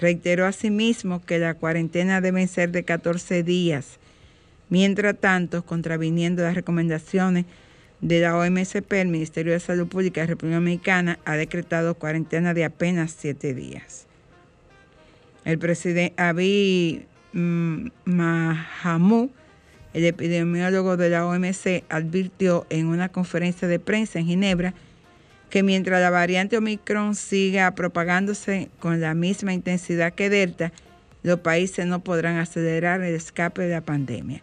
[SPEAKER 2] Reiteró asimismo que la cuarentena debe ser de 14 días. Mientras tanto, contraviniendo las recomendaciones de la OMSP, el Ministerio de Salud Pública de la República Dominicana ha decretado cuarentena de apenas siete días. El presidente Abiy mm, Mahamud, el epidemiólogo de la OMC, advirtió en una conferencia de prensa en Ginebra que mientras la variante Omicron siga propagándose con la misma intensidad que Delta, los países no podrán acelerar el escape de la pandemia.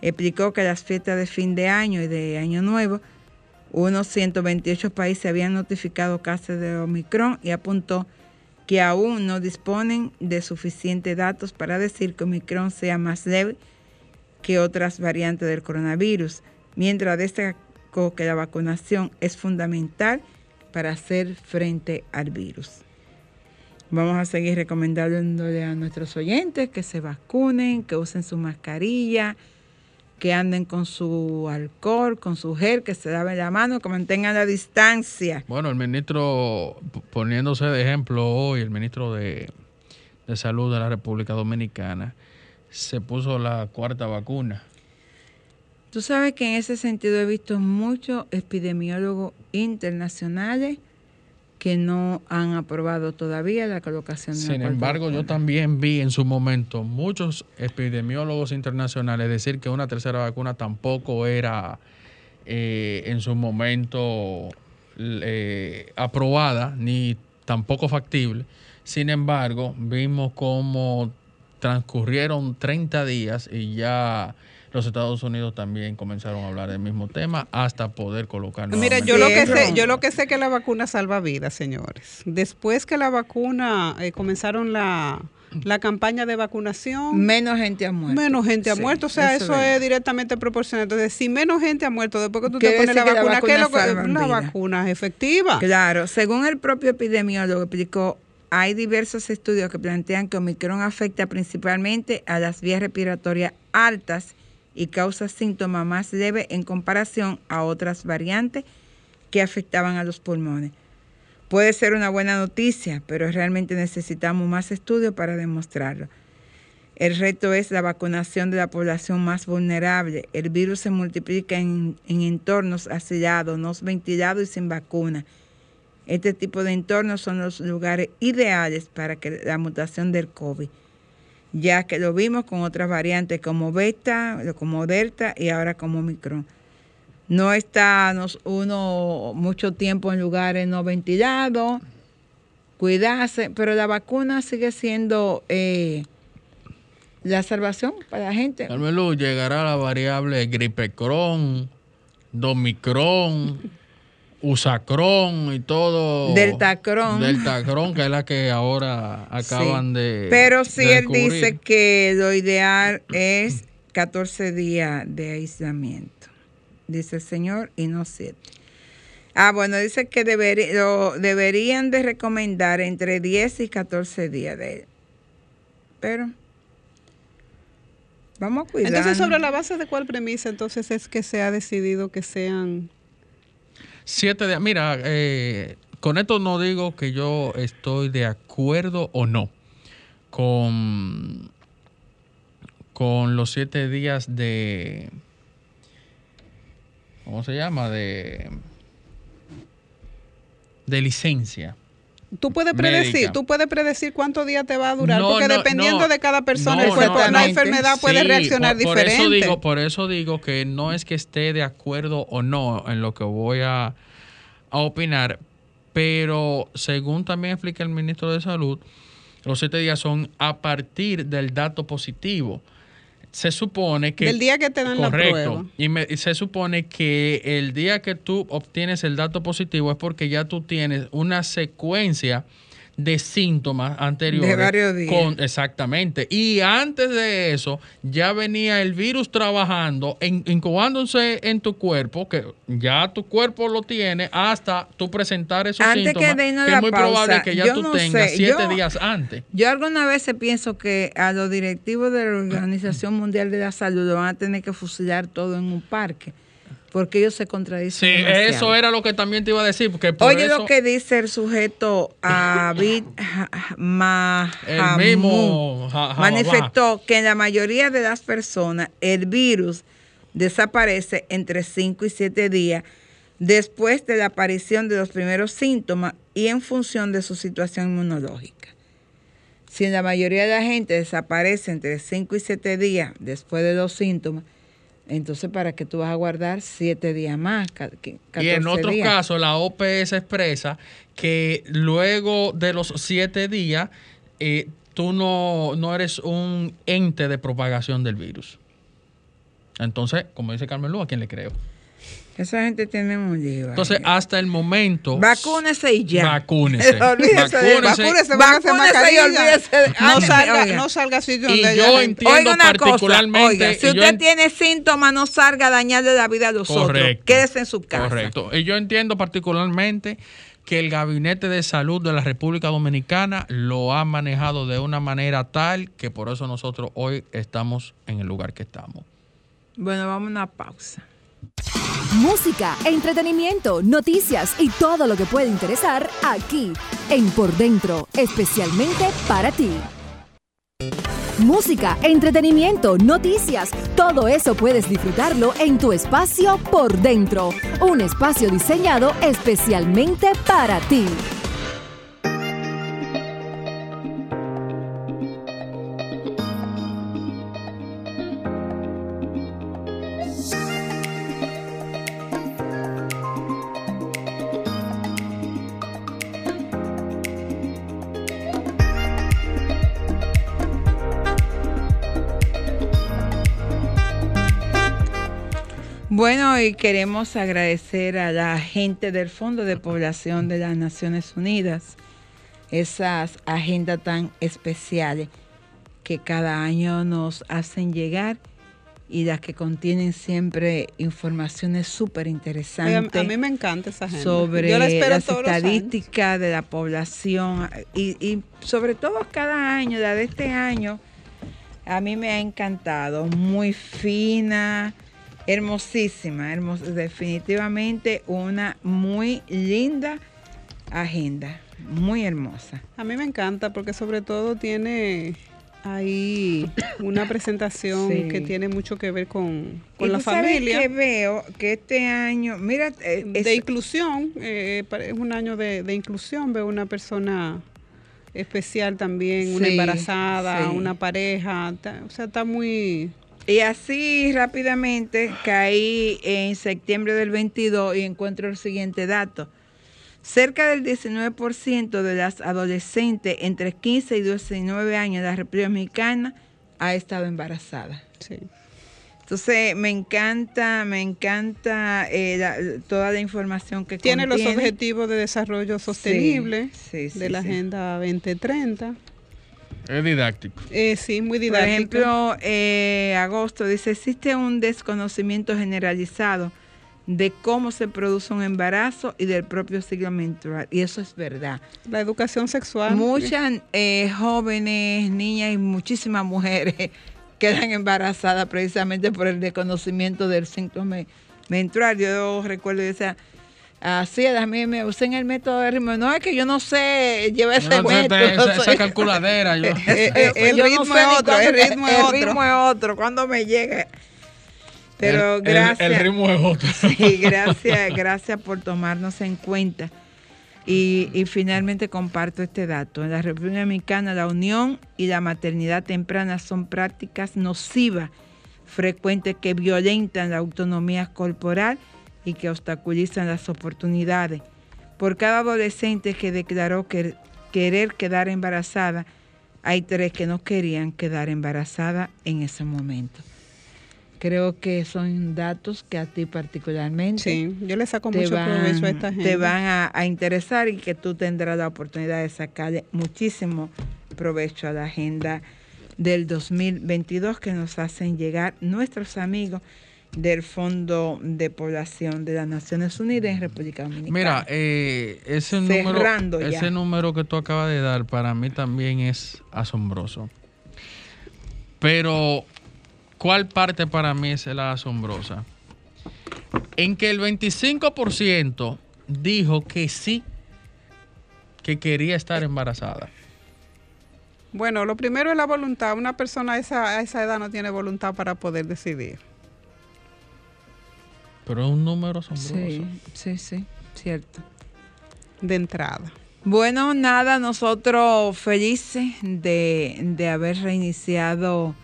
[SPEAKER 2] Explicó que las fiestas de fin de año y de año nuevo, unos 128 países habían notificado casos de Omicron y apuntó que aún no disponen de suficientes datos para decir que Omicron sea más leve que otras variantes del coronavirus, mientras destacó que la vacunación es fundamental para hacer frente al virus. Vamos a seguir recomendándole a nuestros oyentes que se vacunen, que usen su mascarilla, que anden con su alcohol, con su gel, que se laven la mano, que mantengan la distancia.
[SPEAKER 4] Bueno, el ministro, poniéndose de ejemplo hoy, el ministro de, de Salud de la República Dominicana, se puso la cuarta vacuna.
[SPEAKER 2] Tú sabes que en ese sentido he visto muchos epidemiólogos internacionales que no han aprobado todavía la colocación de la
[SPEAKER 4] Sin
[SPEAKER 2] cuarta
[SPEAKER 4] embargo, yo
[SPEAKER 2] vacuna.
[SPEAKER 4] también vi en su momento muchos epidemiólogos internacionales decir que una tercera vacuna tampoco era eh, en su momento eh, aprobada ni tampoco factible. Sin embargo, vimos cómo transcurrieron 30 días y ya los Estados Unidos también comenzaron a hablar del mismo tema hasta poder colocar
[SPEAKER 3] Mira, yo lo que sé, yo lo que sé que la vacuna salva vidas, señores. Después que la vacuna eh, comenzaron la, la campaña de vacunación,
[SPEAKER 2] menos gente ha muerto.
[SPEAKER 3] menos gente ha
[SPEAKER 2] Sí,
[SPEAKER 3] muerto. O sea, eso, es, directamente proporcional. Entonces, si menos gente ha muerto después que tú te pones la
[SPEAKER 2] que la
[SPEAKER 3] vacuna, ¿qué es lo
[SPEAKER 2] vacuna
[SPEAKER 3] que la vacuna es efectiva?
[SPEAKER 2] Claro, según el propio epidemiólogo explicó, hay diversos estudios que plantean que Omicron afecta principalmente a las vías respiratorias altas y causa síntomas más leves en comparación a otras variantes que afectaban a los pulmones. Puede ser una buena noticia, pero realmente necesitamos más estudios para demostrarlo. El reto es la vacunación de la población más vulnerable. El virus se multiplica en, en entornos aislados, no ventilados y sin vacuna. Este tipo de entornos son los lugares ideales para que la mutación del COVID, ya que lo vimos con otras variantes como beta, como delta y ahora como Omicron. No está uno mucho tiempo en lugares no ventilados, cuidarse, pero la vacuna sigue siendo eh, la salvación para la gente.
[SPEAKER 4] Carmelo, llegará la variable gripecron, domicron, usacron y todo.
[SPEAKER 2] Deltacron.
[SPEAKER 4] Deltacron, que es la que ahora acaban
[SPEAKER 2] Sí.
[SPEAKER 4] de.
[SPEAKER 2] Pero sí
[SPEAKER 4] de
[SPEAKER 2] él
[SPEAKER 4] descubrir.
[SPEAKER 2] dice que lo ideal es 14 días de aislamiento. Dice el señor y no 7. Ah, bueno, dice que deberi- lo deberían de recomendar entre 10 y 14 días de él. Pero vamos a cuidar.
[SPEAKER 3] Entonces, sobre la base de cuál premisa, entonces es que se ha decidido que sean
[SPEAKER 4] Siete días. Mira, eh, con esto no digo que yo estoy de acuerdo o no con, con los siete días de. ¿Cómo se llama? De. De licencia.
[SPEAKER 3] Tú puedes
[SPEAKER 4] Médica.
[SPEAKER 3] predecir, tú puedes predecir cuántos días te va a durar,
[SPEAKER 4] No,
[SPEAKER 3] porque
[SPEAKER 4] no,
[SPEAKER 3] dependiendo
[SPEAKER 4] no.
[SPEAKER 3] de cada persona, el cuerpo, la enfermedad puede reaccionar
[SPEAKER 4] por, por
[SPEAKER 3] diferente.
[SPEAKER 4] eso digo, por eso digo que no es que esté de acuerdo o no en lo que voy a, a opinar, pero según también explica el ministro de Salud, los siete días son a partir del dato positivo. Se supone que...
[SPEAKER 3] Del día que te dan la prueba.
[SPEAKER 4] Y, me- y se supone que el día que tú obtienes el dato positivo es porque ya tú tienes una secuencia de síntomas anteriores.
[SPEAKER 2] De varios días.
[SPEAKER 4] Con, exactamente. Y antes de eso, ya venía el virus trabajando, en- incubándose en tu cuerpo, que ya tu cuerpo lo tiene, hasta tú presentar esos
[SPEAKER 2] Antes
[SPEAKER 4] síntomas.
[SPEAKER 2] que denos
[SPEAKER 4] que
[SPEAKER 2] la
[SPEAKER 4] es muy probable que ya tú
[SPEAKER 2] no
[SPEAKER 4] tengas
[SPEAKER 2] sé,
[SPEAKER 4] siete
[SPEAKER 2] yo-
[SPEAKER 4] días antes.
[SPEAKER 2] Yo algunas veces pienso que a los directivos de la Organización Mundial de la Salud lo van a tener que fusilar todo en un parque, porque ellos se contradicen.
[SPEAKER 4] Sí,
[SPEAKER 2] demasiado.
[SPEAKER 4] eso era lo que también te iba a decir, porque por
[SPEAKER 2] Oye
[SPEAKER 4] eso
[SPEAKER 2] lo que dice el sujeto Abid
[SPEAKER 4] ja-
[SPEAKER 2] manifestó que en la mayoría de las personas el virus desaparece entre 5 y 7 días después de la aparición de los primeros síntomas y en función de su situación inmunológica. Si en la mayoría de la gente desaparece entre 5 y 7 días después de los síntomas, entonces ¿para qué tú vas a guardar 7 días más?
[SPEAKER 4] Y en
[SPEAKER 2] 14
[SPEAKER 4] otros
[SPEAKER 2] días?
[SPEAKER 4] casos, la OPS expresa que luego de los siete días, eh, tú no, no eres un ente de propagación del virus. Entonces, como dice Carmen Luz, ¿a quién le creo?
[SPEAKER 2] Esa gente tiene un lío.
[SPEAKER 4] Entonces, hasta el momento.
[SPEAKER 2] Vacúnese y ya.
[SPEAKER 4] Vacúnese.
[SPEAKER 2] Olvídese de-
[SPEAKER 4] Vacúnese.
[SPEAKER 3] Vacúnese,
[SPEAKER 2] Vacúnese y olvídese de-
[SPEAKER 3] No salga,
[SPEAKER 2] oiga.
[SPEAKER 3] no salga a sitio
[SPEAKER 4] Y
[SPEAKER 3] donde
[SPEAKER 4] yo
[SPEAKER 3] haya
[SPEAKER 4] entiendo
[SPEAKER 2] Oiga una cosa, oiga, si usted
[SPEAKER 4] en-
[SPEAKER 2] tiene síntomas, no salga a dañarle la vida a los otros.
[SPEAKER 4] Correcto.
[SPEAKER 2] Quédese en su casa.
[SPEAKER 4] Correcto. Y yo entiendo particularmente que el Gabinete de Salud de la República Dominicana lo ha manejado de una manera tal que por eso nosotros hoy estamos en el lugar que estamos.
[SPEAKER 2] Bueno, vamos a una pausa.
[SPEAKER 7] Música, entretenimiento, noticias y todo lo que puede interesar aquí en Por Dentro, especialmente para ti. Música, entretenimiento, noticias, todo eso puedes disfrutarlo en tu espacio Por Dentro, un espacio diseñado especialmente para ti.
[SPEAKER 2] Bueno, y queremos agradecer a la gente del Fondo de Población de las Naciones Unidas, esas agendas tan especiales que cada año nos hacen llegar y las que contienen siempre informaciones súper interesantes
[SPEAKER 3] a mí me encanta esa gente.
[SPEAKER 2] sobre
[SPEAKER 3] Yo la años.
[SPEAKER 2] estadísticas de la población y, y sobre todo cada año, la de este año, a mí me ha encantado, muy fina, hermosísima, hermos- definitivamente una muy linda agenda, muy hermosa.
[SPEAKER 3] A mí me encanta porque sobre todo tiene ahí una presentación
[SPEAKER 2] Sí.
[SPEAKER 3] que tiene mucho que ver con,
[SPEAKER 2] Y
[SPEAKER 3] con la
[SPEAKER 2] tú sabes
[SPEAKER 3] familia.
[SPEAKER 2] que veo que este año, mira, eh, es-
[SPEAKER 3] de inclusión, eh, es un año de, de inclusión, veo una persona especial también, una embarazada,
[SPEAKER 2] sí.
[SPEAKER 3] una pareja, o sea, está muy...
[SPEAKER 2] Y así rápidamente caí en septiembre del 22 y encuentro el siguiente dato. Cerca del 19% de las adolescentes entre 15 y 19 años de la República Dominicana ha estado embarazada.
[SPEAKER 3] Sí.
[SPEAKER 2] Entonces me encanta, me encanta eh, la- toda la información que
[SPEAKER 3] Tiene los objetivos de desarrollo sostenible
[SPEAKER 2] sí, sí,
[SPEAKER 3] de la. Agenda 2030.
[SPEAKER 4] Es didáctico.
[SPEAKER 3] Eh, sí, muy
[SPEAKER 2] Por
[SPEAKER 3] didáctico.
[SPEAKER 2] ejemplo, eh, agosto dice, existe un desconocimiento generalizado de cómo se produce un embarazo y del propio ciclo menstrual. Y eso es verdad.
[SPEAKER 3] la educación sexual.
[SPEAKER 2] Muchas eh, jóvenes, niñas y muchísimas mujeres quedan embarazadas precisamente por el desconocimiento del ciclo me- menstrual. Yo recuerdo, yo decía, así a mí me usen el método de ritmo. No es que yo no sé llevar ese
[SPEAKER 4] No, esa-
[SPEAKER 2] método.
[SPEAKER 4] esa, esa
[SPEAKER 2] soy-
[SPEAKER 4] calculadera. yo-
[SPEAKER 3] Eh, eh, el
[SPEAKER 2] yo
[SPEAKER 3] ritmo
[SPEAKER 2] no sé
[SPEAKER 3] es otro,
[SPEAKER 2] cuándo-
[SPEAKER 3] el ritmo es
[SPEAKER 2] el
[SPEAKER 3] otro.
[SPEAKER 2] ritmo es otro, cuando me llega. Pero
[SPEAKER 4] el- el-
[SPEAKER 2] gracias.
[SPEAKER 4] El, ritmo es otro.
[SPEAKER 2] Sí, gracias, gracias por tomarnos en cuenta. Y, y finalmente comparto este dato. En la República Dominicana la unión y la maternidad temprana son prácticas nocivas, frecuentes que violentan la autonomía corporal y que obstaculizan las oportunidades. Por cada adolescente que declaró que- querer quedar embarazada, hay tres que no querían quedar embarazada en ese momento. Creo que son datos que a ti particularmente
[SPEAKER 3] Sí, yo le saco
[SPEAKER 2] te
[SPEAKER 3] mucho
[SPEAKER 2] van,
[SPEAKER 3] provecho a esta gente.
[SPEAKER 2] te van a, a interesar y que tú tendrás la oportunidad de sacarle muchísimo provecho a la agenda del 2022 que nos hacen llegar nuestros amigos del Fondo de Población de las Naciones Unidas en República Dominicana.
[SPEAKER 4] Mira, eh, ese, número,
[SPEAKER 2] ya.
[SPEAKER 4] ese número que tú acabas de dar para mí también es asombroso. Pero, ¿cuál parte para mí es la asombrosa? En que el 25% dijo que sí, que quería estar embarazada.
[SPEAKER 3] Bueno, lo primero es la voluntad. Una persona a esa, a esa edad no tiene voluntad para poder decidir.
[SPEAKER 4] Pero es un número asombroso.
[SPEAKER 2] sí, sí, sí, cierto.
[SPEAKER 3] De entrada.
[SPEAKER 2] Bueno, nada, nosotros felices de, de haber reiniciado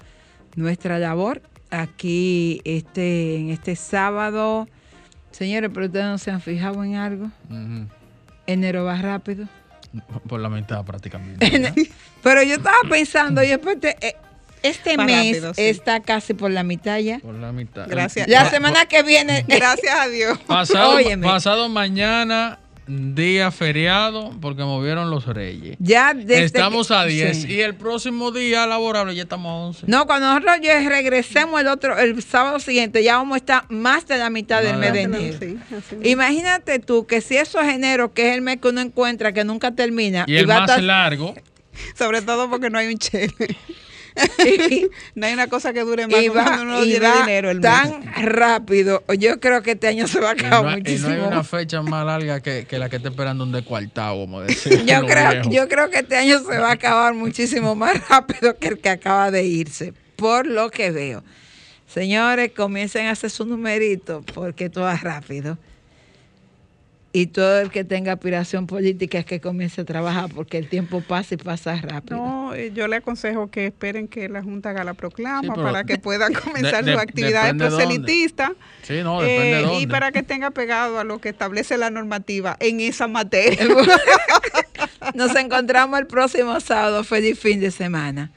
[SPEAKER 2] nuestra labor aquí este, en este sábado. Señores, pero ustedes no se han fijado en algo. Enero va rápido.
[SPEAKER 4] Por la mitad prácticamente.
[SPEAKER 2] Pero yo estaba pensando, y espérate, eh, este mes
[SPEAKER 3] rápido, sí.
[SPEAKER 2] está casi por la mitad ya.
[SPEAKER 4] Por la mitad.
[SPEAKER 3] Gracias.
[SPEAKER 2] La
[SPEAKER 3] Pa-
[SPEAKER 2] semana que viene.
[SPEAKER 3] Gracias a Dios.
[SPEAKER 4] Pasado, pasado mañana, día feriado, porque movieron los reyes.
[SPEAKER 2] Ya desde
[SPEAKER 4] estamos
[SPEAKER 2] que-
[SPEAKER 4] a 10
[SPEAKER 2] sí.
[SPEAKER 4] y el próximo día laborable ya estamos a 11.
[SPEAKER 2] No, cuando nosotros ya regresemos el otro, el sábado siguiente, ya vamos a estar más de la mitad del mes de enero.
[SPEAKER 3] Sí.
[SPEAKER 2] Imagínate tú que si eso es enero, que es el mes que uno encuentra que nunca termina,
[SPEAKER 4] y el
[SPEAKER 2] va a
[SPEAKER 4] más
[SPEAKER 2] estar-
[SPEAKER 4] largo,
[SPEAKER 3] Sobre todo porque no hay un chele.
[SPEAKER 2] Y,
[SPEAKER 3] No hay una cosa que dure más
[SPEAKER 2] y va,
[SPEAKER 3] cuando uno
[SPEAKER 2] y
[SPEAKER 3] tiene
[SPEAKER 2] va
[SPEAKER 3] dinero el mes.
[SPEAKER 2] tan rápido. Yo creo que este año se va a
[SPEAKER 4] y no,
[SPEAKER 2] acabar
[SPEAKER 4] hay- y no
[SPEAKER 2] muchísimo.
[SPEAKER 4] hay una fecha más larga que, que la que está esperando un descuartado, como decir.
[SPEAKER 2] yo creo, yo creo que este año se va a acabar muchísimo más rápido que el que acaba de irse, por lo que veo. Señores, comiencen a hacer su numerito porque todo es rápido. Y todo el que tenga aspiración política es que comience a trabajar porque el tiempo pasa y pasa rápido.
[SPEAKER 3] No, eh, yo le aconsejo que esperen que la Junta haga la proclama
[SPEAKER 4] Sí,
[SPEAKER 3] para que puedan comenzar
[SPEAKER 4] de-
[SPEAKER 3] sus actividades proselitistas.
[SPEAKER 4] Sí, no, depende
[SPEAKER 3] eh,
[SPEAKER 4] de
[SPEAKER 3] y para que tenga pegado a lo que establece la normativa en esa materia.
[SPEAKER 2] Nos encontramos el próximo sábado. Feliz fin de semana.